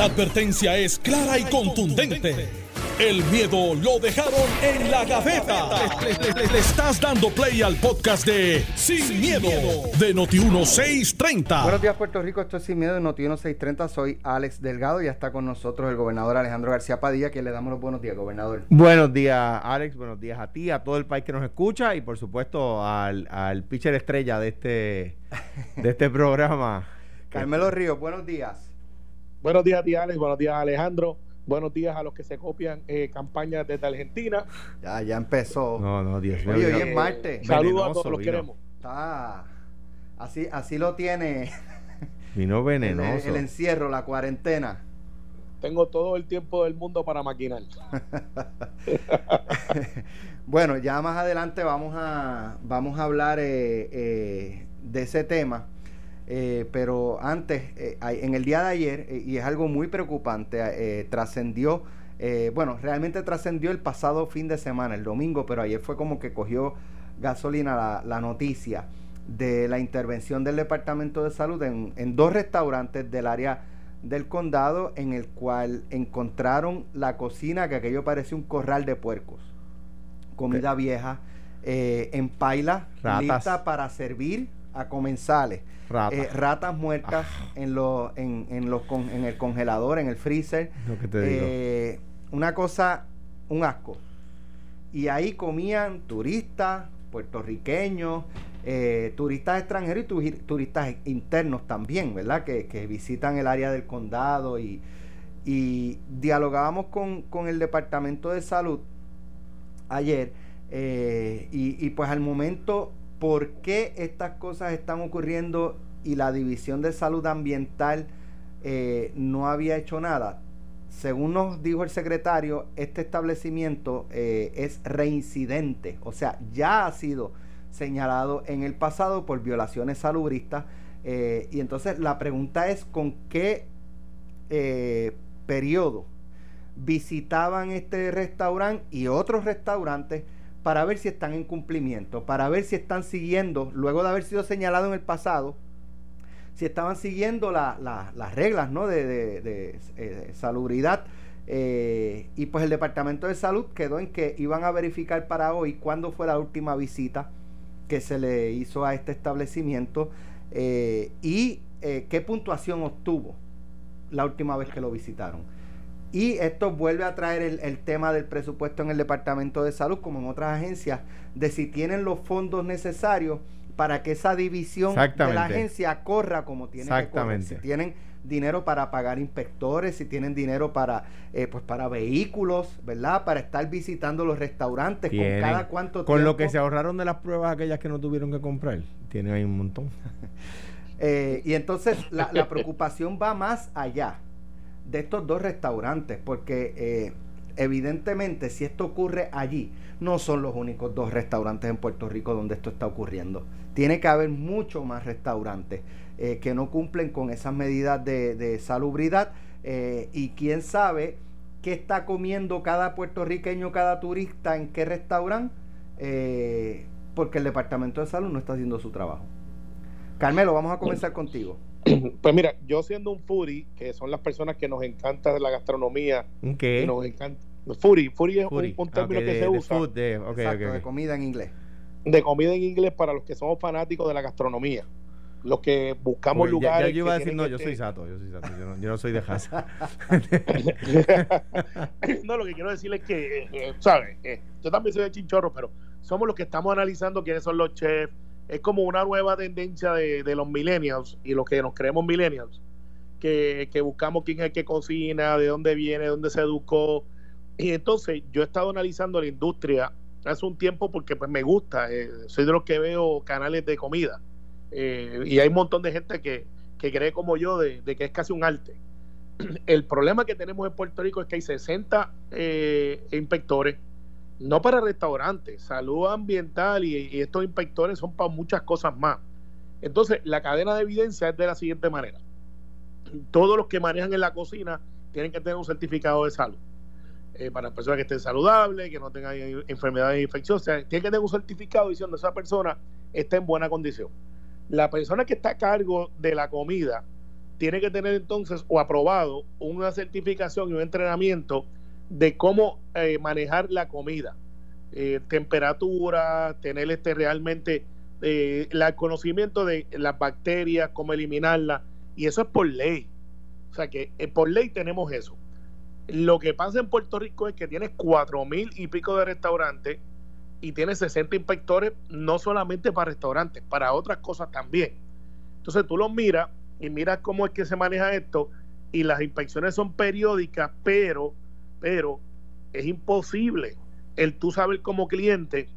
La advertencia es clara y contundente. El miedo lo dejaron en la gaveta. Le, estás dando play al podcast de Sin, miedo, de Noti1630. Buenos días, Puerto Rico. Esto es Sin Miedo de Noti1630. Soy Alex Delgado y ya está con nosotros el gobernador Alejandro García Padilla, que le damos los buenos días, gobernador. Buenos días, Alex. Buenos días a ti, a todo el país que nos escucha y, por supuesto, al, al pitcher estrella de este, de este programa. Carmelo Ríos, buenos días. Buenos días a ti, Alex. Buenos días, Alejandro. Buenos días a los que se copian eh, campañas desde Argentina. Ya, ya empezó. No, no, Dios mío. Oye, hoy es martes. Saludos a todos, los queremos. Está. Así, así lo tiene. Vino El, venenoso. el encierro, la cuarentena. Tengo todo el tiempo del mundo para maquinar. bueno, ya más adelante vamos a, vamos a hablar eh, eh, de ese tema. Eh, pero antes, eh, en el día de ayer, eh, y es algo muy preocupante, eh, trascendió, eh, bueno, realmente trascendió el pasado fin de semana, el domingo, pero ayer fue como que cogió gasolina la, la noticia de la intervención del Departamento de Salud en, en dos restaurantes del área del condado en el cual encontraron la cocina que aquello parecía un corral de puercos. Comida vieja eh, en paila, Ratas. lista para servir a comensales. Ratas. Eh, ratas muertas en, los en, en los con- en el congelador, en el freezer. Lo que te digo. Eh, una cosa, un asco. Y ahí comían turistas, puertorriqueños, eh, turistas extranjeros y tu- turistas internos también, ¿verdad? Que, que visitan el área del condado y, y dialogábamos con, con el Departamento de Salud ayer eh, y, y pues al momento, ¿por qué estas cosas están ocurriendo y la División de Salud Ambiental eh, no había hecho nada? Según nos dijo el secretario, este establecimiento eh, es reincidente, o sea, ya ha sido señalado en el pasado por violaciones salubristas. eh, y entonces la pregunta es con qué periodo visitaban este restaurante y otros restaurantes para ver si están en cumplimiento, para ver si están siguiendo, luego de haber sido señalado en el pasado, si estaban siguiendo la- la- las reglas ¿no? de, de- eh, salubridad. eh, y pues el Departamento de Salud quedó en que iban a verificar para hoy cuándo fue la última visita que se le hizo a este establecimiento eh, y qué puntuación obtuvo la última vez que lo visitaron. Y esto vuelve a traer el, el tema del presupuesto en el Departamento de Salud, como en otras agencias, de si tienen los fondos necesarios para que esa división de la agencia corra como tiene que correr. Si tienen dinero para pagar inspectores, si tienen dinero para eh, pues para vehículos, ¿verdad? Para estar visitando los restaurantes Tienen. con cada cuánto Con lo que se ahorraron de las pruebas aquellas que no tuvieron que comprar. Tienen ahí un montón. Eh, y entonces la, la preocupación va más allá de estos dos restaurantes, porque eh, evidentemente si esto ocurre allí, no son los únicos dos restaurantes en Puerto Rico donde esto está ocurriendo. Tiene que haber mucho más restaurantes eh, que no cumplen con esas medidas de, de salubridad eh, y quién sabe qué está comiendo cada puertorriqueño, cada turista en qué restaurante, porque el Departamento de Salud no está haciendo su trabajo. Carmelo, vamos a comenzar contigo. Pues mira, yo siendo un foodie, que son las personas que nos encanta la gastronomía, ¿Un y qué? nos encanta. Foodie, foodie es un- Foodie. un, Ah, término ok, que de- se de usa food, de- Exacto, de comida en inglés. de comida en inglés para los que somos fanáticos de la gastronomía. Los que buscamos lugares. Ya, yo iba a que decir, no, yo soy sato, yo soy sato, yo no, yo no soy de casa. no, lo que quiero decir es que, eh, ¿sabes? Eh, yo también soy de chinchorro, pero somos los que estamos analizando quiénes son los chefs. Es como una nueva tendencia de, los millennials y los que nos creemos millennials, que, que buscamos quién es el que cocina, de dónde viene, de dónde se educó. Y entonces yo he estado analizando la industria hace un tiempo porque pues me gusta, eh, soy de los que veo canales de comida. Eh, y hay un montón de gente que, que cree como yo de, de que es casi un arte. El problema que tenemos en Puerto Rico es que hay 60 eh, inspectores, no para restaurantes, salud ambiental y, estos inspectores son para muchas cosas más. Entonces, la cadena de evidencia es de la siguiente manera. Todos los que manejan en la cocina tienen que tener un certificado de salud. Eh, para personas que estén saludables, que no tengan enfermedades infecciosas, tienen que tener un certificado diciendo que esa persona está en buena condición. La persona que está a cargo de la comida tiene que tener entonces o aprobado una certificación y un entrenamiento de cómo eh, manejar la comida, eh, temperatura, tener este realmente eh, el conocimiento de las bacterias, cómo eliminarlas, y eso es por ley. O sea que por ley tenemos eso. Lo que pasa en Puerto Rico es que tienes cuatro mil y pico de restaurantes y tienes 60 inspectores, no solamente para restaurantes, para otras cosas también. Entonces tú los miras y miras cómo es que se maneja esto y las inspecciones son periódicas, pero pero es imposible el tú saber como cliente,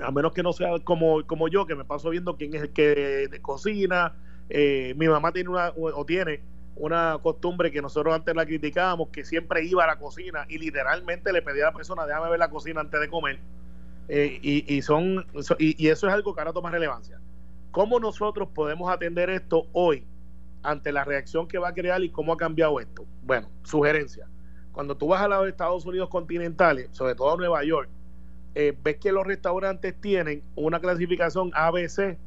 a menos que no sea como, como yo, que me paso viendo quién es el que cocina. Eh, mi mamá tiene una, o tiene una costumbre que nosotros antes la criticábamos, que siempre iba a la cocina y literalmente le pedía a la persona, déjame ver la cocina antes de comer. Eh, y, son, y, eso es algo que ahora toma relevancia. ¿Cómo nosotros podemos atender esto hoy ante la reacción que va a crear y cómo ha cambiado esto? Bueno, sugerencia cuando tú vas a los Estados Unidos continentales, sobre todo Nueva York, eh, ves que los restaurantes tienen una clasificación ABC,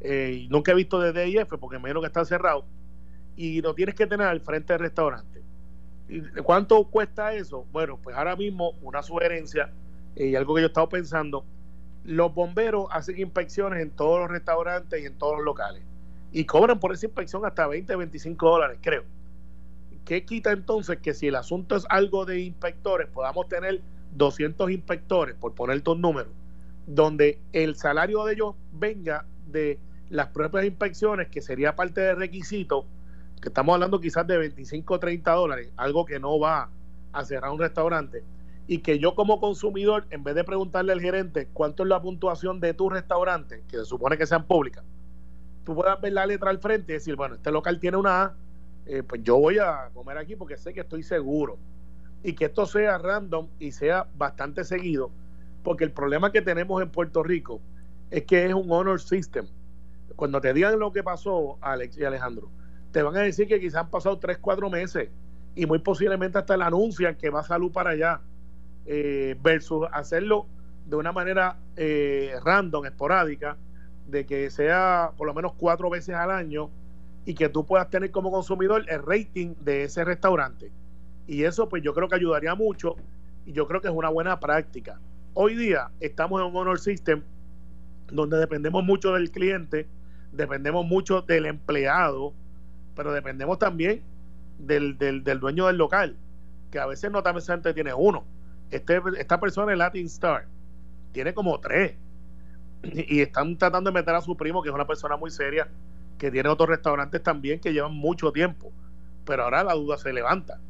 eh, nunca he visto de DIF porque menos que está cerrado, y lo tienes que tener al frente del restaurante. ¿Y ¿Cuánto cuesta eso? Bueno, pues ahora mismo una sugerencia eh, y algo que yo he estado pensando, los bomberos hacen inspecciones en todos los restaurantes y en todos los locales y cobran por esa inspección hasta 20, 25 dólares, creo. ¿Qué quita entonces que si el asunto es algo de inspectores, podamos tener 200 inspectores, por ponerte un número, donde el salario de ellos venga de las propias inspecciones, que sería parte del requisito, que estamos hablando quizás de 25 o 30 dólares, algo que no va a cerrar un restaurante, y que yo como consumidor, en vez de preguntarle al gerente cuánto es la puntuación de tu restaurante, que se supone que sean públicas, tú puedas ver la letra al frente y decir, bueno, este local tiene una A, eh, pues yo voy a comer aquí porque sé que estoy seguro. Y que esto sea random y sea bastante seguido, porque el problema que tenemos en Puerto Rico es que es un honor system. Cuando te digan lo que pasó, Alex y Alejandro, te van a decir que quizás han pasado 3, 4 meses y muy posiblemente hasta el anuncian que va salud para allá, eh, versus hacerlo de una manera eh, random, esporádica, de que sea por lo menos cuatro veces al año y que tú puedas tener como consumidor el rating de ese restaurante. Y eso pues yo creo que ayudaría mucho y yo creo que es una buena práctica. Hoy día estamos en un honor system donde dependemos mucho del cliente, dependemos mucho del empleado, pero dependemos también del, del, dueño del local, que a veces no también tiene uno. Este, esta persona, el Latin Star, tiene como tres. Y están tratando de meter a su primo, que es una persona muy seria, que tiene otros restaurantes también que llevan mucho tiempo, pero ahora la duda se levanta.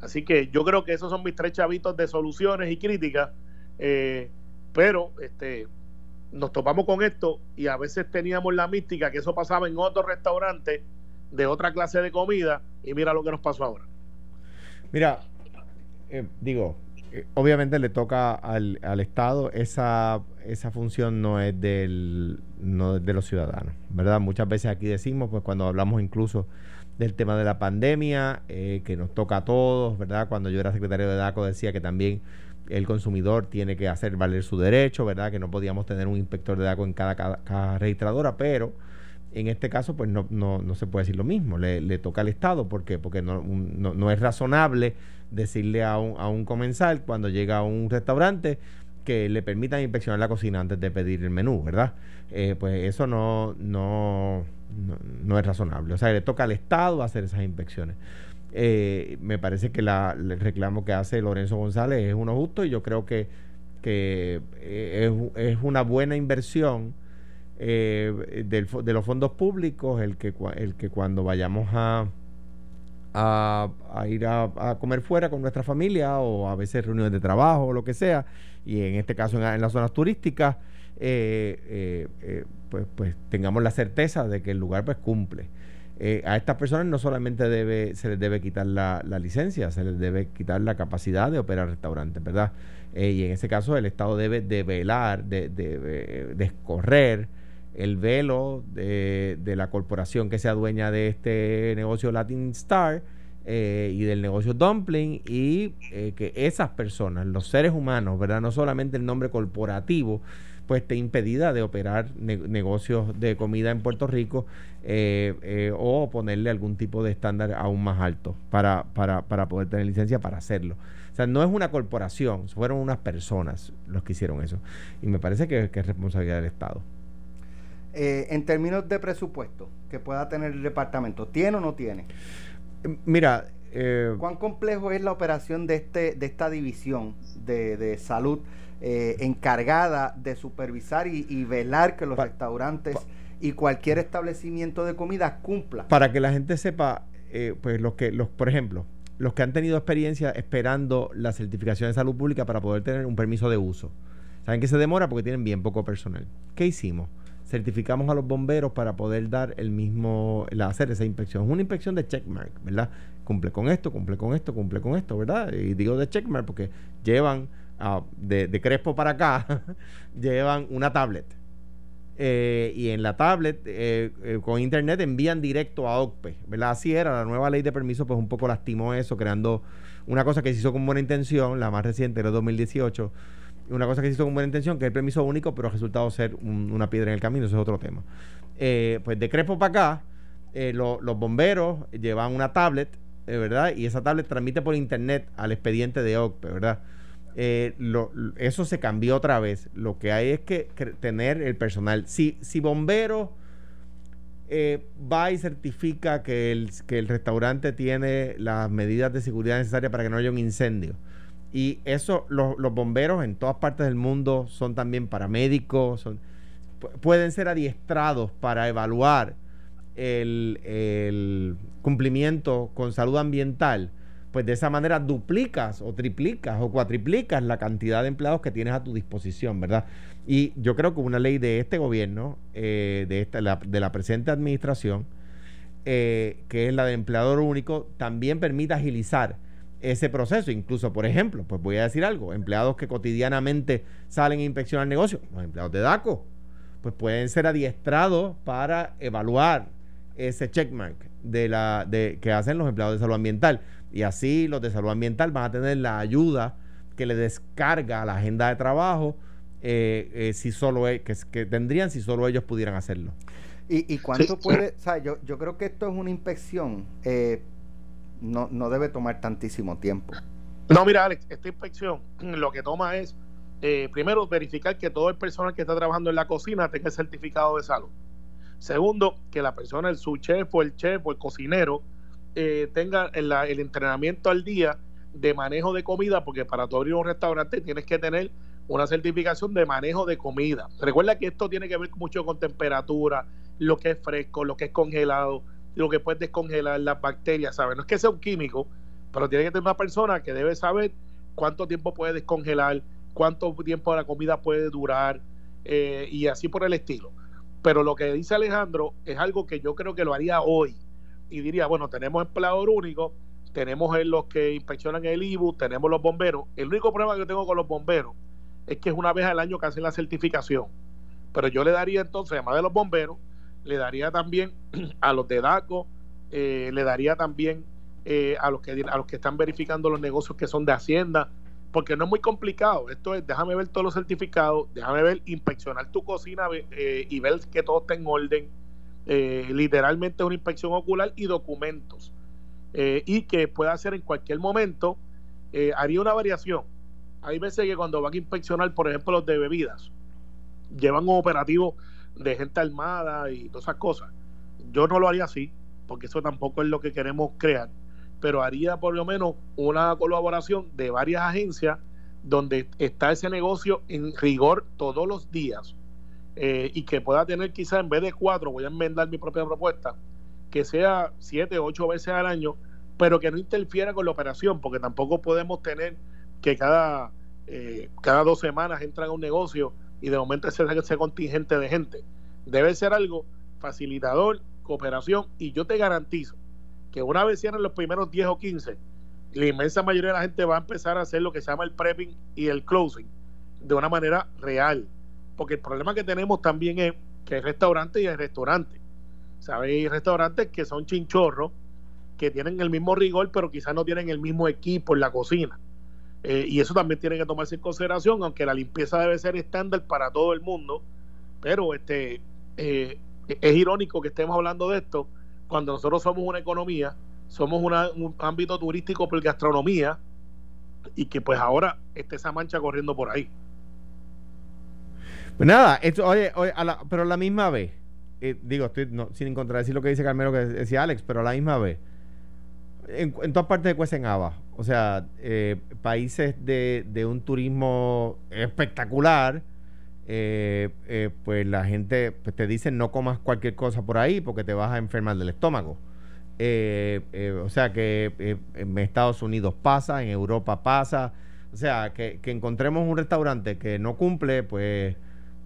Así que yo creo que esos son mis tres chavitos de soluciones y críticas, eh, pero este, nos topamos con esto y a veces teníamos la mística que eso pasaba en otros restaurantes de otra clase de comida y mira lo que nos pasó ahora. Mira, eh, digo, obviamente le toca al, al, Estado, esa, esa función no es, del, no de los ciudadanos, ¿verdad? Muchas veces aquí decimos, pues cuando hablamos incluso del tema de la pandemia, eh, que nos toca a todos, ¿verdad? Cuando yo era secretario de DACO decía que también el consumidor tiene que hacer valer su derecho, ¿verdad? Que no podíamos tener un inspector de DACO en cada, cada, registradora, pero en este caso, pues no, no, no, se puede decir lo mismo, le, le toca al Estado, ¿por qué? Porque no, no, no es razonable decirle a un, a un comensal cuando llega a un restaurante que le permitan inspeccionar la cocina antes de pedir el menú, ¿verdad? Eh, pues eso no, no, no, es razonable. O sea, le toca al Estado hacer esas inspecciones. Eh, me parece que la, el reclamo que hace Lorenzo González es uno justo y yo creo que, que eh, es, es, una buena inversión del, de los fondos públicos el que, el que cuando vayamos a a, ir a, comer fuera con nuestra familia o a veces reuniones de trabajo o lo que sea, y en este caso en, las zonas turísticas, eh, eh, eh, pues, pues tengamos la certeza de que el lugar pues cumple. a estas personas no solamente debe, se les debe quitar la, licencia, se les debe quitar la capacidad de operar restaurantes, ¿verdad? y en ese caso el Estado debe de velar, de, de, de escorrer el velo de, la corporación que sea dueña de este negocio Latin Star eh, y del negocio Dumpling y eh, que esas personas, los seres humanos, ¿verdad? No solamente el nombre corporativo pues esté impedida de operar negocios de comida en Puerto Rico eh, eh, o ponerle algún tipo de estándar aún más alto para, para, para poder tener licencia para hacerlo. O sea, no es una corporación, fueron unas personas los que hicieron eso. Y me parece que, es responsabilidad del Estado. Eh, en términos de presupuesto que pueda tener el departamento, ¿tiene o no tiene? Mira, ¿cuán complejo es la operación de, este, de esta división de, de salud? Eh, encargada de supervisar y, velar que los restaurantes y cualquier establecimiento de comida cumpla. Para que la gente sepa, eh, pues los que, los, por ejemplo, los que han tenido experiencia esperando la certificación de salud pública para poder tener un permiso de uso. Saben que se demora porque tienen bien poco personal. ¿Qué hicimos? Certificamos a los bomberos para poder dar el mismo, hacer esa inspección. Es una inspección de checkmark, ¿verdad? Cumple con esto, cumple con esto, cumple con esto, ¿verdad? Y digo de checkmark porque llevan Ah, de, Crespo para acá, llevan una tablet. Eh, y en la tablet, eh, eh, con internet, envían directo a OCPE, ¿verdad? Así era, la nueva ley de permiso, pues un poco lastimó eso, creando una cosa que se hizo con buena intención, la más reciente era 2018, una cosa que se hizo con buena intención, que es el permiso único, pero ha resultado ser una piedra en el camino, eso es otro tema. pues de Crespo para acá, los bomberos llevan una tablet, ¿verdad? Y esa tablet transmite por internet al expediente de OCPE, ¿verdad? Eh, eso se cambió otra vez. Lo que hay es que, tener el personal. Si, si bombero eh, va y certifica que el, que el restaurante tiene las medidas de seguridad necesarias para que no haya un incendio. Y eso, los bomberos en todas partes del mundo son también paramédicos, son, pueden ser adiestrados para evaluar el, el cumplimiento con salud ambiental pues de esa manera duplicas o triplicas o cuatriplicas la cantidad de empleados que tienes a tu disposición, ¿verdad? Y yo creo que una ley de este gobierno, eh, de, esta, de la presente administración, eh, que es la de empleador único, también permite agilizar ese proceso. Incluso, por ejemplo, pues voy a decir algo, empleados que cotidianamente salen a inspeccionar el negocio, los empleados de DACO, pues pueden ser adiestrados para evaluar ese checkmark de la de que hacen los empleados de salud ambiental y así los de salud ambiental van a tener la ayuda que le descarga a la agenda de trabajo eh, eh, si solo e, que, que, tendrían si solo ellos pudieran hacerlo. ¿Y, y cuánto puede? O sea, yo, yo creo que esto es una inspección, eh, no, no debe tomar tantísimo tiempo. No, mira, Alex, esta inspección lo que toma es, primero, verificar que todo el personal que está trabajando en la cocina tenga el certificado de salud. Segundo, que la persona, el su chef o el chef o el cocinero, eh, tenga el, entrenamiento al día de manejo de comida, porque para tú abrir un restaurante tienes que tener una certificación de manejo de comida. Recuerda que esto tiene que ver mucho con temperatura, lo que es fresco, lo que es congelado, lo que puede descongelar las bacterias, ¿sabes? No es que sea un químico, pero tiene que tener una persona que debe saber cuánto tiempo puede descongelar, cuánto tiempo la comida puede durar eh, y así por el estilo. Pero lo que dice Alejandro es algo que yo creo que lo haría hoy y diría, bueno, tenemos empleador único, tenemos los que inspeccionan el IBU, tenemos los bomberos. El único problema que yo tengo con los bomberos es que es una vez al año que hacen la certificación. Pero yo le daría entonces, además de los bomberos, le daría también a los de DACO, eh, le daría también eh, a, los que, a los que están verificando los negocios que son de Hacienda, porque no es muy complicado. Esto es, déjame ver todos los certificados, déjame ver, inspeccionar tu cocina eh, y ver que todo está en orden literalmente una inspección ocular y documentos. Y que pueda hacer en cualquier momento, haría una variación. Hay veces que cuando van a inspeccionar, por ejemplo, los de bebidas, llevan un operativo de gente armada y todas esas cosas. Yo no lo haría así, porque eso tampoco es lo que queremos crear, pero haría por lo menos una colaboración de varias agencias donde está ese negocio en rigor todos los días eh, y que pueda tener quizá en vez de cuatro, voy a enmendar mi propia propuesta, que sea siete, ocho veces al año, pero que no interfiera con la operación, porque tampoco podemos tener que cada, eh, cada dos semanas entran a un negocio y de momento ese, ese contingente de gente. Debe ser algo facilitador, cooperación, y yo te garantizo que una vez cierren los primeros 10 o 15, la inmensa mayoría de la gente va a empezar a hacer lo que se llama el prepping y el closing de una manera real porque el problema que tenemos también es que hay restaurantes y hay restaurantes. Hay restaurantes que son chinchorros, que tienen el mismo rigor, pero quizás no tienen el mismo equipo en la cocina. Eh, y eso también tiene que tomarse en consideración, aunque la limpieza debe ser estándar para todo el mundo, pero este eh, es irónico que estemos hablando de esto. Cuando nosotros somos una economía, somos un ámbito turístico por gastronomía y que pues ahora esté esa mancha corriendo por ahí. Pues nada, esto, oye, oye pero a la misma vez, eh, digo, estoy sin contradecir lo que dice Carmelo, que decía Alex, pero a la misma vez, en, todas partes de Cuesenaba, o sea, eh, países de, un turismo espectacular, eh, pues la gente pues te dice no comas cualquier cosa por ahí porque te vas a enfermar del estómago. o sea que en Estados Unidos pasa, en Europa pasa, o sea que, que encontremos un restaurante que no cumple, pues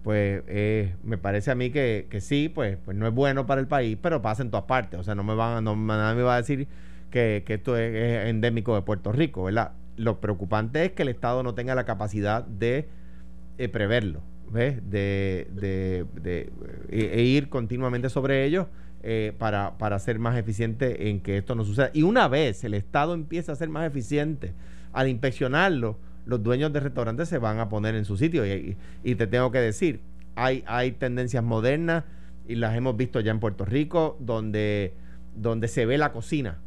pues eh, me parece a mí que, sí, pues, pues no es bueno para el país, pero pasa en todas partes. O sea, no me van, no, nadie me va a decir que, esto es, endémico de Puerto Rico, ¿verdad? Lo preocupante es que el Estado no tenga la capacidad de eh, preverlo, ¿ves? De, de, de e, ir continuamente sobre ello eh, para, para ser más eficiente en que esto no suceda. Y una vez el Estado empieza a ser más eficiente al inspeccionarlo, los dueños de restaurantes se van a poner en su sitio. Y, te tengo que decir, hay, hay tendencias modernas y las hemos visto ya en Puerto Rico, donde, donde se ve la cocina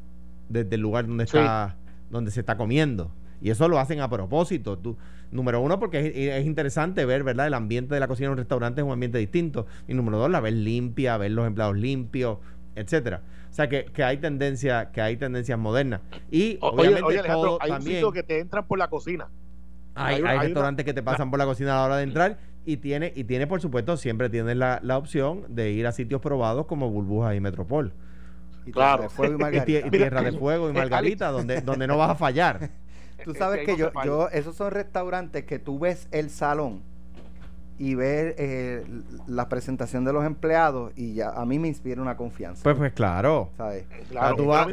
desde el lugar donde, está, donde se está comiendo. Y eso lo hacen a propósito. Tú, número uno, porque es, interesante ver, ¿verdad? El ambiente de la cocina en un restaurante es un ambiente distinto. Y número dos, la ver limpia, ver los empleados limpios, etcétera. O sea que, que hay tendencia, que hay tendencias modernas. Y obviamente todo hay también, un que te entran por la cocina. Hay, restaurantes que te pasan por la cocina a la hora de entrar y tiene, y tiene por supuesto, siempre tienes la, opción de ir a sitios probados como Burbuja y Metropol. Y claro. y, Tierra de Fuego y eh, Margarita, donde, donde no vas a fallar. Tú sabes que yo, yo, esos son restaurantes que tú ves el salón y ves eh, la presentación de los empleados y ya a mí me inspira una confianza. Pues pues claro. ¿Sabes? Claro, tú vas,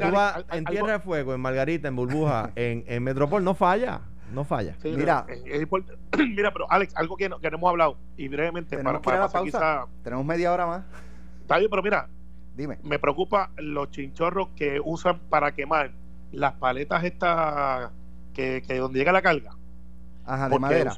en Tierra de Fuego, en Margarita, en Burbuja, en, en Metropol, no falla no falla. mira, mira, pero Alex, algo que, no, que hemos hablado y brevemente para, para, pausa. Tenemos media hora más. Está bien, pero mira, dime. Me preocupa los chinchorros que usan para quemar las paletas estas que, que donde llega la carga. Ajá, de madera.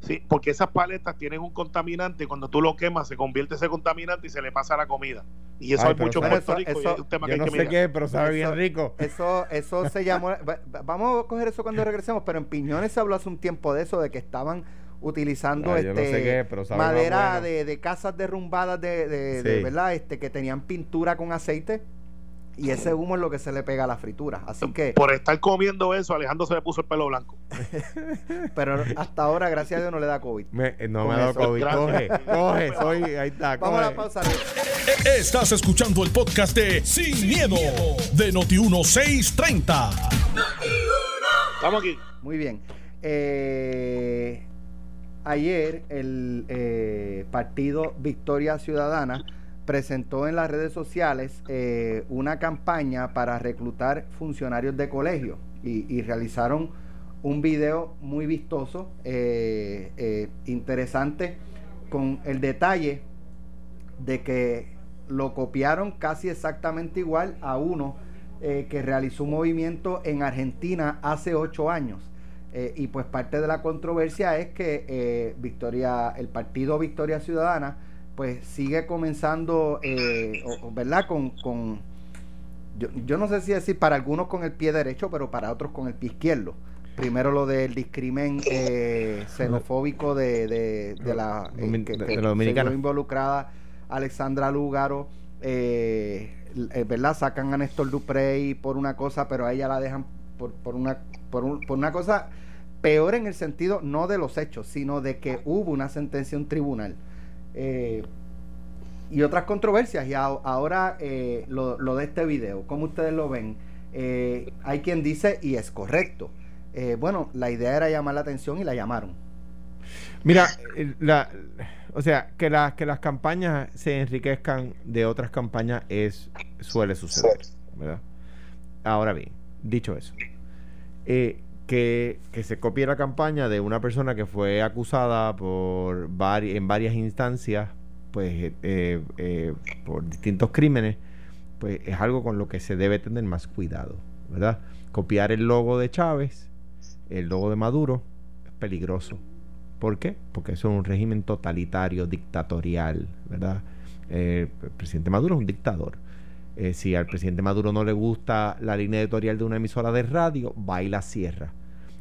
Sí, porque esas paletas tienen un contaminante y cuando tú lo quemas se convierte ese contaminante y se le pasa a la comida. Y eso hay mucho en Puerto Rico y es un tema que no sé qué, pero sabe bien rico. Eso, eso se llamó. vamos a coger eso cuando regresemos, pero en Piñones se habló hace un tiempo de eso, de que estaban utilizando este madera de, de, casas derrumbadas de, de, verdad este que tenían pintura con aceite y ese humo es lo que se le pega a la fritura. Así que. Por estar comiendo eso, Alejandro se le puso el pelo blanco. Pero hasta ahora, gracias a Dios, no le da COVID. Eh, no me ha dado COVID. Coge, coge, soy. Ahí está. Vamos a la pausa. Estás escuchando el podcast de Sin, miedo, de Noti1630. Estamos aquí. Muy bien. Eh, ayer, el eh, partido Victoria Ciudadana presentó en las redes sociales eh, una campaña para reclutar funcionarios de colegio y, realizaron un video muy vistoso, eh, interesante, con el detalle de que lo copiaron casi exactamente igual a uno que realizó un movimiento en Argentina hace ocho años. Y pues parte de la controversia es que Victoria, el partido Victoria Ciudadana, pues sigue comenzando, eh, ¿verdad? Con, con yo, yo, no sé si decir para algunos con el pie derecho, pero para otros con el pie izquierdo. Primero lo del discrimen eh, xenofóbico de, de, la, eh, que, de involucrada Alexandra Lúgaro, eh, ¿verdad? Sacan a Néstor Duprey por una cosa, pero a ella la dejan por, por, una, por, por una cosa peor en el sentido no de los hechos, sino de que hubo una sentencia en un tribunal eh, y otras controversias. Y ahora eh, lo, de este video, como ustedes lo ven, eh, hay quien dice, y es correcto, bueno, la idea era llamar la atención y la llamaron. Mira, la, o sea, que, las que las campañas se enriquezcan de otras campañas es suele suceder, ¿verdad? Ahora bien, dicho eso, eh, que, se copie la campaña de una persona que fue acusada por en varias instancias pues eh, eh, por distintos crímenes pues es algo con lo que se debe tener más cuidado verdad copiar el logo de Chávez el logo de Maduro es peligroso. ¿Por qué? Porque eso es un régimen totalitario, dictatorial, ¿verdad? Eh, el presidente Maduro es un dictador. Eh, si al presidente Maduro no le gusta la línea editorial de una emisora de radio, va y la cierra.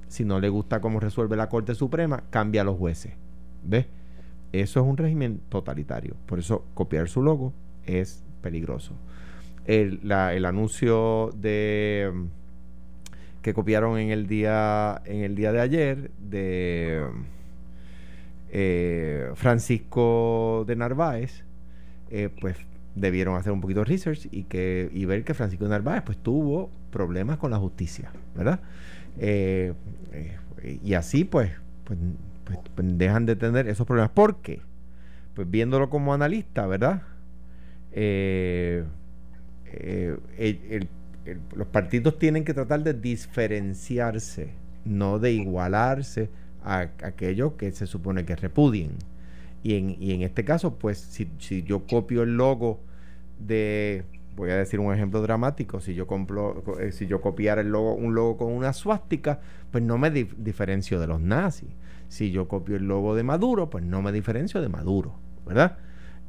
Si no le gusta cómo resuelve la Corte Suprema, cambia a los jueces. ¿Ves? Eso es un régimen totalitario. Por eso copiar su logo es peligroso. El, anuncio de que copiaron en el día en el día de ayer de eh, Francisco de Narváez eh, pues debieron hacer un poquito de research y que y ver que Francisco Narváez pues tuvo problemas con la justicia verdad eh, y así pues, pues, pues, pues, dejan de tener esos problemas ¿por qué? pues viéndolo como analista verdad el los partidos tienen que tratar de diferenciarse, no de igualarse a, aquellos que se supone que repudien. Y en, y en este caso, pues si, si, yo copio el logo de, voy a decir un ejemplo dramático, si yo, compro, eh, si yo copiara el logo, un logo con una suástica, pues no me diferencio de los nazis. Si yo copio el logo de Maduro, pues no me diferencio de Maduro, ¿verdad?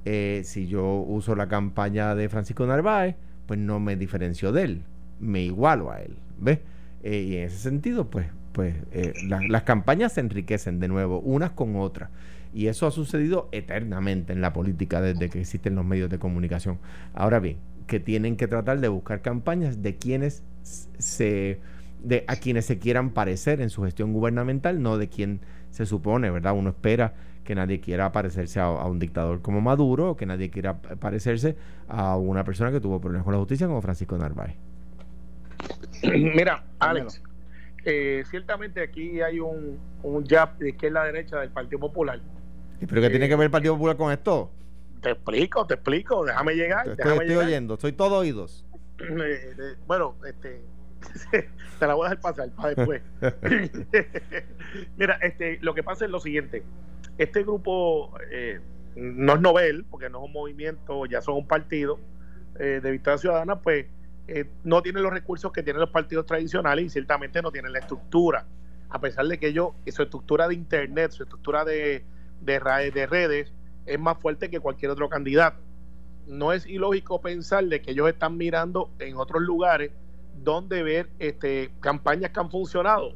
Eh, si yo uso la campaña de Francisco Narváez, pues no me diferencio de él, me igualo a él, ¿ves? Eh, y en ese sentido, pues, pues las campañas se enriquecen de nuevo, unas con otras. Y eso ha sucedido eternamente en la política desde que existen los medios de comunicación. Ahora bien, que tienen que tratar de buscar campañas de quienes se de a quienes se quieran parecer en su gestión gubernamental, no de quien se supone, ¿verdad? Uno espera que nadie quiera parecerse a, un dictador como Maduro o que nadie quiera parecerse a una persona que tuvo problemas con la justicia como Francisco Narváez. Mira, Alex, eh, ciertamente aquí hay un, un jab de izquierda a derecha del Partido Popular. ¿Pero qué tiene que ver el Partido Popular con esto? Te explico, te explico, déjame llegar. Te estoy, oyendo, soy todo oídos. Eh, bueno, este, te la voy a dejar pasar para después. Mira, este, lo que pasa es lo siguiente este grupo eh, no es novel, porque no es un movimiento, ya son un partido eh, de Victoria Ciudadana, pues eh, no tiene los recursos que tienen los partidos tradicionales y ciertamente no tienen la estructura. A pesar de que ellos, su estructura de internet, su estructura de, de, de redes es más fuerte que cualquier otro candidato. No es ilógico pensar de que ellos están mirando en otros lugares donde ver este, campañas que han funcionado.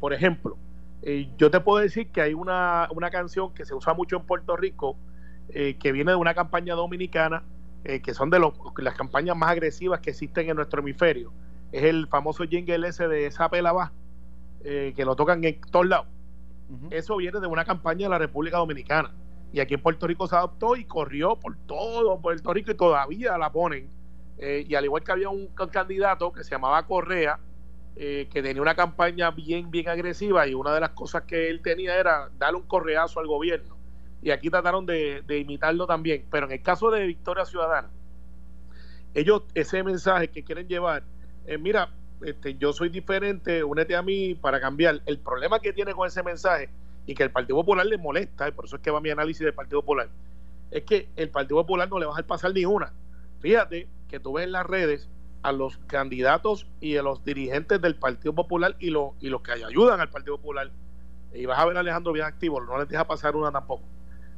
por ejemplo, eh, yo te puedo decir que hay una, canción que se usa mucho en Puerto Rico, eh, que viene de una campaña dominicana, eh, que son de las campañas más agresivas que existen en nuestro hemisferio. Es el famoso jingle ese de esa pela que lo tocan en todos lados. Eso viene de una campaña de la República Dominicana. Y aquí en Puerto Rico se adoptó y corrió por todo Puerto Rico y todavía la ponen. y al igual que había un candidato que se llamaba Correa, eh, que tenía una campaña bien, bien agresiva y una de las cosas que él tenía era darle un correazo al gobierno. Y aquí trataron de, imitarlo también. Pero en el caso de Victoria Ciudadana, ellos ese mensaje que quieren llevar, eh, mira, este, yo soy diferente, únete a mí para cambiar. El problema que tiene con ese mensaje y que el Partido Popular le molesta, y por eso es que va mi análisis del Partido Popular, es que el Partido Popular no le va a pasar ni una. Fíjate que tú ves en las redes a los candidatos y a los dirigentes del Partido Popular y, lo, y los que ayudan al Partido Popular. Y vas a ver a Alejandro bien activo, no les deja pasar una tampoco.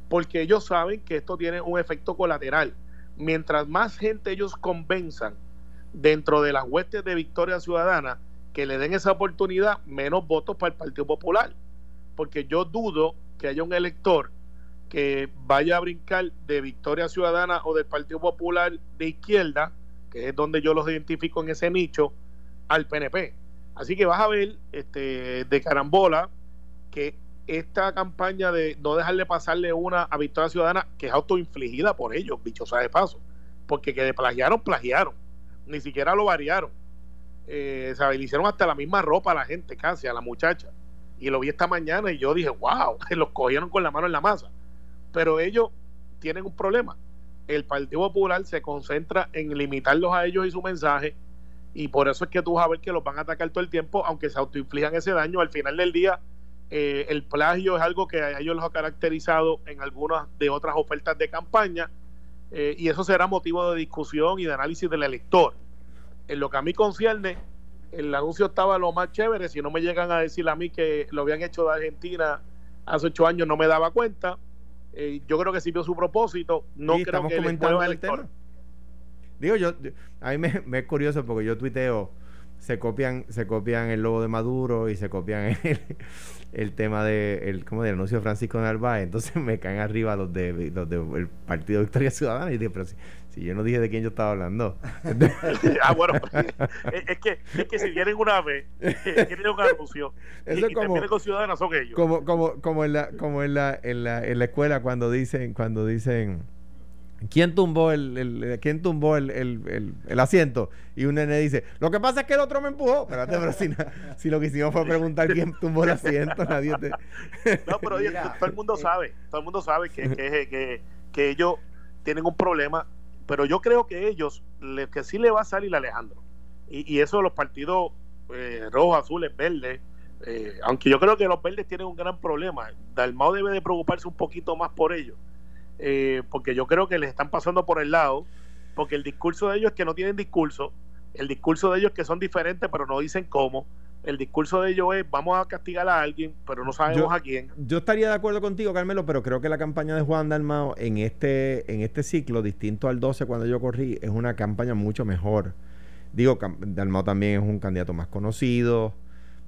Porque ellos saben que esto tiene un efecto colateral. Mientras más gente ellos convenzan dentro de las huestes de Victoria Ciudadana que le den esa oportunidad, menos votos para el Partido Popular. Porque yo dudo que haya un elector que vaya a brincar de Victoria Ciudadana o del Partido Popular de izquierda que es donde yo los identifico en ese nicho, al PNP. Así que vas a ver este, de carambola que esta campaña de no dejarle pasarle una a Victoria Ciudadana, que es autoinfligida por ellos, bichosa de paso, porque que de plagiaron, plagiaron, ni siquiera lo variaron. Eh, Le hicieron hasta la misma ropa a la gente, casi, a la muchacha. Y lo vi esta mañana y yo dije, wow, los cogieron con la mano en la masa. Pero ellos tienen un problema el Partido Popular se concentra en limitarlos a ellos y su mensaje y por eso es que tú vas a ver que los van a atacar todo el tiempo, aunque se autoinflijan ese daño. Al final del día, eh, el plagio es algo que a ellos los ha caracterizado en algunas de otras ofertas de campaña eh, y eso será motivo de discusión y de análisis del elector. En lo que a mí concierne, el anuncio estaba lo más chévere. Si no me llegan a decir a mí que lo habían hecho de Argentina hace ocho años, no me daba cuenta. Eh, yo creo que sirvió su propósito. No creo estamos que comentando el tema. Digo, yo, a mí me, me, es curioso porque yo tuiteo, se copian, se copian el logo de Maduro y se copian el, el tema de el, como del anuncio de Francisco Narváez, entonces me caen arriba los de los del Partido Victoria Ciudadana y digo, pero si, si, yo no dije de quién yo estaba hablando. ah, bueno, es que, es que si vienen una vez, tienen un anuncio Eso y, como, y con Ciudadana son ellos. Como, como, como en la, como en la, en la, en la escuela cuando dicen, cuando dicen ¿Quién tumbó el, el ¿quién tumbó el, el, el, asiento? Y un nene dice, lo que pasa es que el otro me empujó. Espérate, pero si, si lo que hicimos fue preguntar quién tumbó el asiento, nadie te... No, pero oye, todo el mundo sabe, todo el mundo sabe que, que, que, que, ellos tienen un problema, pero yo creo que ellos, le, que sí le va a salir a Alejandro. Y, y eso los partidos eh, rojos, azules, verdes, eh, aunque yo creo que los verdes tienen un gran problema. Dalmao debe de preocuparse un poquito más por ellos eh, porque yo creo que les están pasando por el lado, porque el discurso de ellos es que no tienen discurso, el discurso de ellos es que son diferentes, pero no dicen cómo. El discurso de ellos es vamos a castigar a alguien, pero no sabemos a quién. Yo estaría de acuerdo contigo, Carmelo, pero creo que la campaña de Juan Dalmao en este, en este ciclo, distinto al 12 cuando yo corrí, es una campaña mucho mejor. Digo, Dalmao también es un candidato más conocido,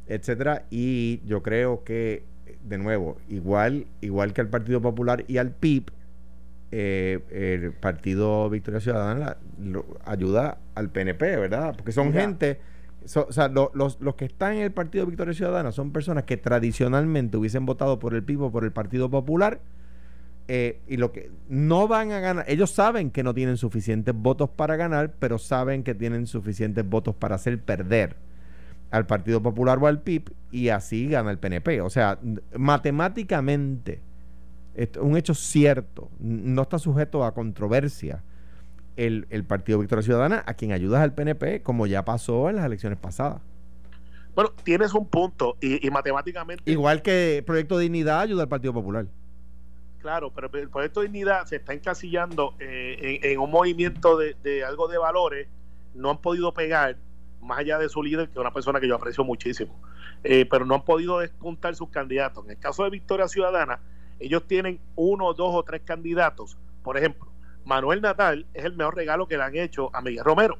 etcétera, y yo creo que, de nuevo, igual, igual que al Partido Popular y al PIB, eh, el Partido Victoria Ciudadana ayuda al PNP, ¿verdad? Porque son gente, o sea, los, los que están en el Partido Victoria Ciudadana son personas que tradicionalmente hubiesen votado por el PIB o por el Partido Popular. Eh, y lo que no van a ganar, ellos saben que no tienen suficientes votos para ganar, pero saben que tienen suficientes votos para hacer perder al Partido Popular o al PIB y así gana el PNP. O sea, matemáticamente un hecho cierto, no está sujeto a controversia. El, Partido Victoria Ciudadana, a quien ayudas al PNP, como ya pasó en las elecciones pasadas. Bueno, tienes un punto, y, matemáticamente. Igual que Proyecto Dignidad ayuda al Partido Popular. Claro, pero el Proyecto Dignidad se está encasillando eh, en, un movimiento de, algo de valores, no han podido pegar, más allá de su líder, que es una persona que yo aprecio muchísimo, eh, pero no han podido despuntar sus candidatos. En el caso de Victoria Ciudadana, ellos tienen uno, dos o tres candidatos. Por ejemplo, Manuel Natal es el mejor regalo que le han hecho a Miguel Romero,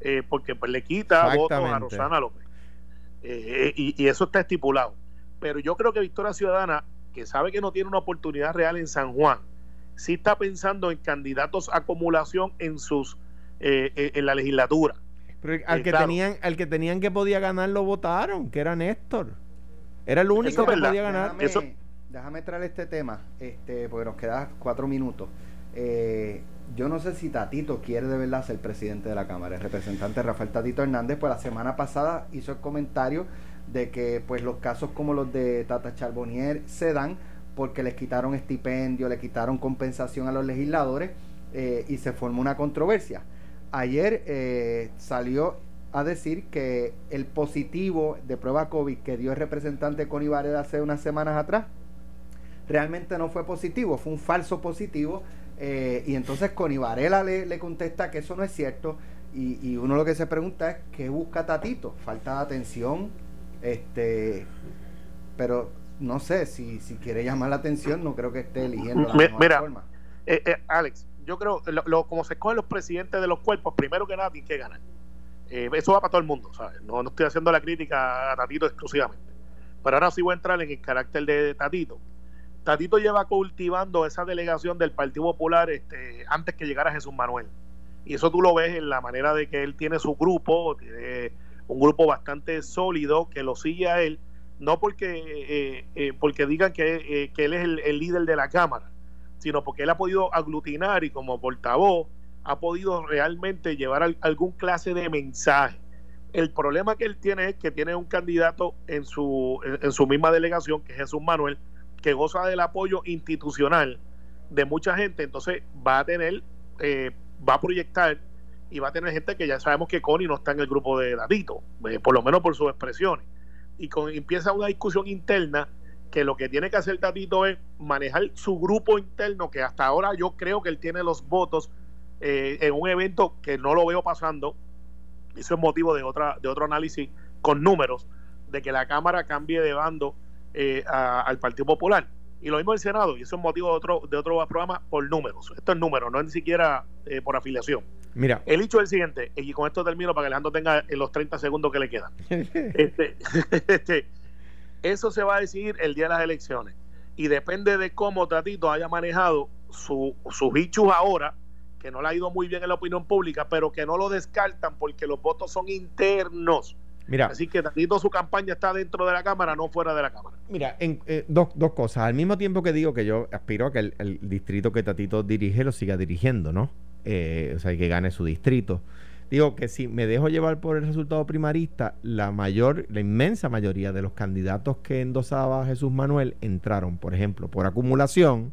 eh, porque pues, le quita votos a Rosana López. Eh, y, eso está estipulado. Pero yo creo que Victoria Ciudadana, que sabe que no tiene una oportunidad real en San Juan, sí está pensando en candidatos a acumulación en sus eh, en la legislatura. Pero al que tenían, al que tenían que podía ganar lo votaron, que era Néstor. Era el único que podía ganar. eso, déjame traer este tema, este, porque nos quedan cuatro minutos. Eh, yo no sé si Tatito quiere de verdad ser presidente de la Cámara. El representante Rafael Tatito Hernández, pues la semana pasada hizo el comentario de que pues los casos como los de Tata Charbonnier se dan porque les quitaron estipendio, le quitaron compensación a los legisladores eh, y se formó una controversia. Ayer eh, salió a decir que el positivo de prueba COVID que dio el representante Connie Varela hace unas semanas atrás realmente no fue positivo, fue un falso positivo. Eh, y entonces Connie Varela le, le, contesta que eso no es cierto. Y, y, uno lo que se pregunta es, ¿qué busca Tatito? Falta de atención. Este, pero no sé, si, si quiere llamar la atención, no creo que esté eligiendo la mira, forma. Eh, eh, Alex, yo creo, lo, como se escogen los presidentes de los cuerpos, primero que nada tiene que ganar. eso va para todo el mundo, ¿sabes? No, no estoy haciendo la crítica a Tatito exclusivamente. Pero ahora sí voy a entrar en el carácter de Tatito. Tatito lleva cultivando esa delegación del Partido Popular este, antes que llegara Jesús Manuel. Y eso tú lo ves en la manera de que él tiene su grupo, tiene un grupo bastante sólido que lo sigue a él, no porque, eh, eh, porque digan que, eh, que él es el, líder de la Cámara, sino porque él ha podido aglutinar y como portavoz ha podido realmente llevar algún clase de mensaje. El problema que él tiene es que tiene un candidato en su, en su misma delegación, que es Jesús Manuel, que goza del apoyo institucional de mucha gente, entonces va a tener, eh, va a proyectar y va a tener gente que ya sabemos que Connie no está en el grupo de Datito, eh, por lo menos por sus expresiones. Y con, empieza una discusión interna que lo que tiene que hacer Tatito es manejar su grupo interno, que hasta ahora yo creo que él tiene los votos eh, en un evento que no lo veo pasando, eso es motivo de, otra, de otro análisis con números, de que la Cámara cambie de bando eh, al Partido Popular. Y lo mismo el Senado, y eso es motivo de otro, de otro programa por números. Esto es números, no es ni siquiera eh, por afiliación. Mira. El hecho es el siguiente, y con esto termino para que Alejandro tenga los 30 segundos que le quedan. este, este, eso se va a decidir el día de las elecciones. Y depende de cómo Tatito haya manejado su, sus hichos ahora, que no le ha ido muy bien en la opinión pública, pero que no lo descartan porque los votos son internos. Mira, Así que Tatito su campaña está dentro de la Cámara, no fuera de la Cámara. Mira, en, eh, dos, dos cosas. Al mismo tiempo que digo que yo aspiro a que el, distrito que Tatito dirige lo siga dirigiendo, ¿no? Eh, o sea, que gane su distrito. Digo que si me dejo llevar por el resultado primarista, la mayor, la inmensa mayoría de los candidatos que endosaba Jesús Manuel entraron, por ejemplo, por acumulación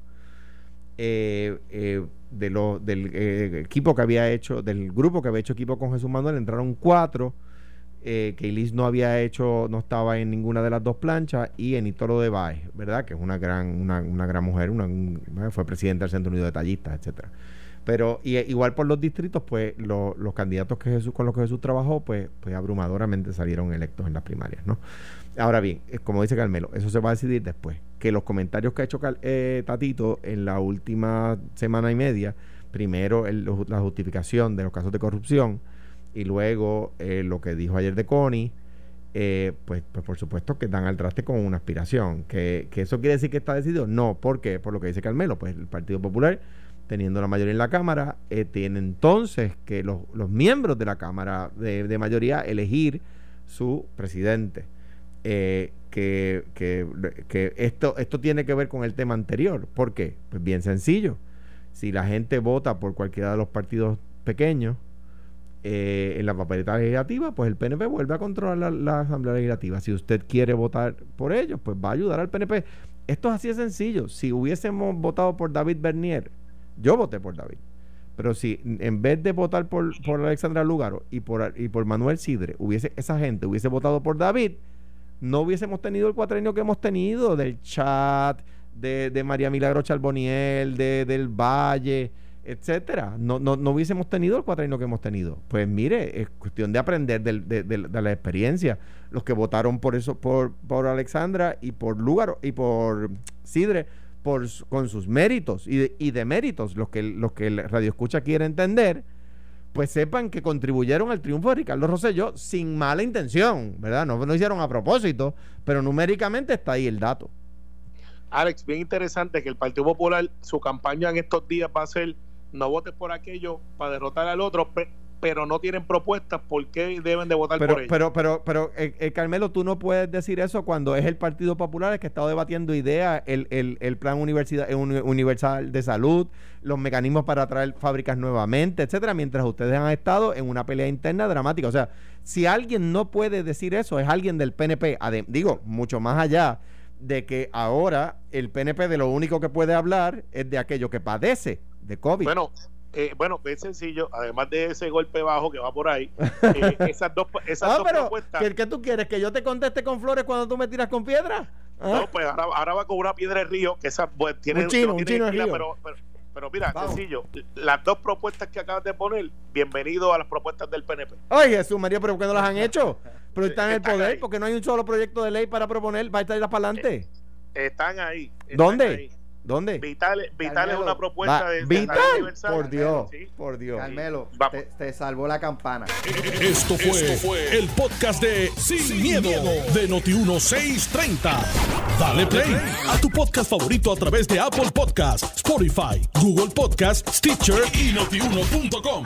eh, eh, de lo, del eh, equipo que había hecho, del grupo que había hecho equipo con Jesús Manuel, entraron cuatro. Que Ilis no había hecho, no estaba en ninguna de las dos planchas, y en Itoro de Baez, ¿verdad? Que es una gran, una, una gran mujer, una, fue presidenta del Centro Unido de Tallistas, etcétera. Pero y, igual por los distritos, pues los candidatos que Jesús, con los que Jesús trabajó, pues, pues abrumadoramente salieron electos en las primarias, ¿no? Ahora bien, eh, como dice Carmelo, eso se va a decidir después. Que los comentarios que ha hecho eh, Tatito en la última semana y media, primero la justificación de los casos de corrupción y luego eh, lo que dijo ayer de Connie, pues, pues por supuesto que dan al traste con una aspiración. ¿Que, ¿Que eso quiere decir que está decidido? No, ¿por qué? Por lo que dice Carmelo, pues el Partido Popular teniendo la mayoría en la Cámara, eh, tiene entonces que los, miembros de la Cámara de, mayoría elegir su presidente. Eh, que, que, esto, esto tiene que ver con el tema anterior. ¿Por qué? Pues bien sencillo. Si la gente vota por cualquiera de los partidos pequeños eh, en la papeleta legislativa, pues el PNP vuelve a controlar la, Asamblea Legislativa. Si usted quiere votar por ellos, pues va a ayudar al PNP. Esto es así de sencillo. Si hubiésemos votado por David Bernier, yo voté por David. Pero si en vez de votar por, por Alexandra Lugaro y por, y por Manuel Sidre, hubiese, esa gente hubiese votado por David, no hubiésemos tenido el cuatrenio que hemos tenido del chat, de, de María Milagro Charboniel, de, del Valle, etcétera. No, no, no hubiésemos tenido el cuatrenio que hemos tenido. Pues mire, es cuestión de aprender de, de, la experiencia. Los que votaron por eso, por, por Alexandra y por Lugaro y por Sidre, con sus méritos y, de, y deméritos, los que, los que el Radio Escucha quiere entender, pues sepan que contribuyeron al triunfo de Ricardo Rosselló sin mala intención, ¿verdad? No lo hicieron a propósito, pero numéricamente está ahí el dato. Alex, bien interesante que el Partido Popular, su campaña en estos días va a ser no votes por aquello para derrotar al otro, pero no tienen propuestas, ¿por qué deben de votar pero, por ellos? Pero, pero, pero, eh, eh, Carmelo, tú no puedes decir eso cuando es el Partido Popular el que ha estado debatiendo ideas, el, el, el plan universidad, eh, universal de salud, los mecanismos para traer fábricas nuevamente, etcétera, mientras ustedes han estado en una pelea interna dramática. O sea, si alguien no puede decir eso, es alguien del PNP, digo, mucho más allá de que ahora el PNP de lo único que puede hablar es de aquello que padece de COVID. Bueno, eh, bueno, es sencillo, además de ese golpe bajo que va por ahí, eh, esas dos, esas ah, propuestas. ¿qué, tú quieres? ¿Que yo te conteste con flores cuando tú me tiras con piedra? ¿Ah? No, pues ahora, va con una piedra de río, que esa pues, tiene un chino, un chino río. Pero, pero, mira, sencillo, las dos propuestas que acabas de poner, bienvenido a las propuestas del PNP. Ay, Jesús María, pero ¿por qué no las han hecho? Pero están en el poder, porque no hay un solo proyecto de ley para proponer, va a estar para adelante. Eh, están ahí. ¿Dónde? ¿Dónde? Vital, Vital es una propuesta de, Vital. por Dios, por Dios. Carmelo, te, salvó la campana. Esto fue, el podcast de Sin, miedo, de Noti1630. Dale play a tu podcast favorito a través de Apple Podcasts, Spotify, Google Podcasts, Stitcher y notiuno.com.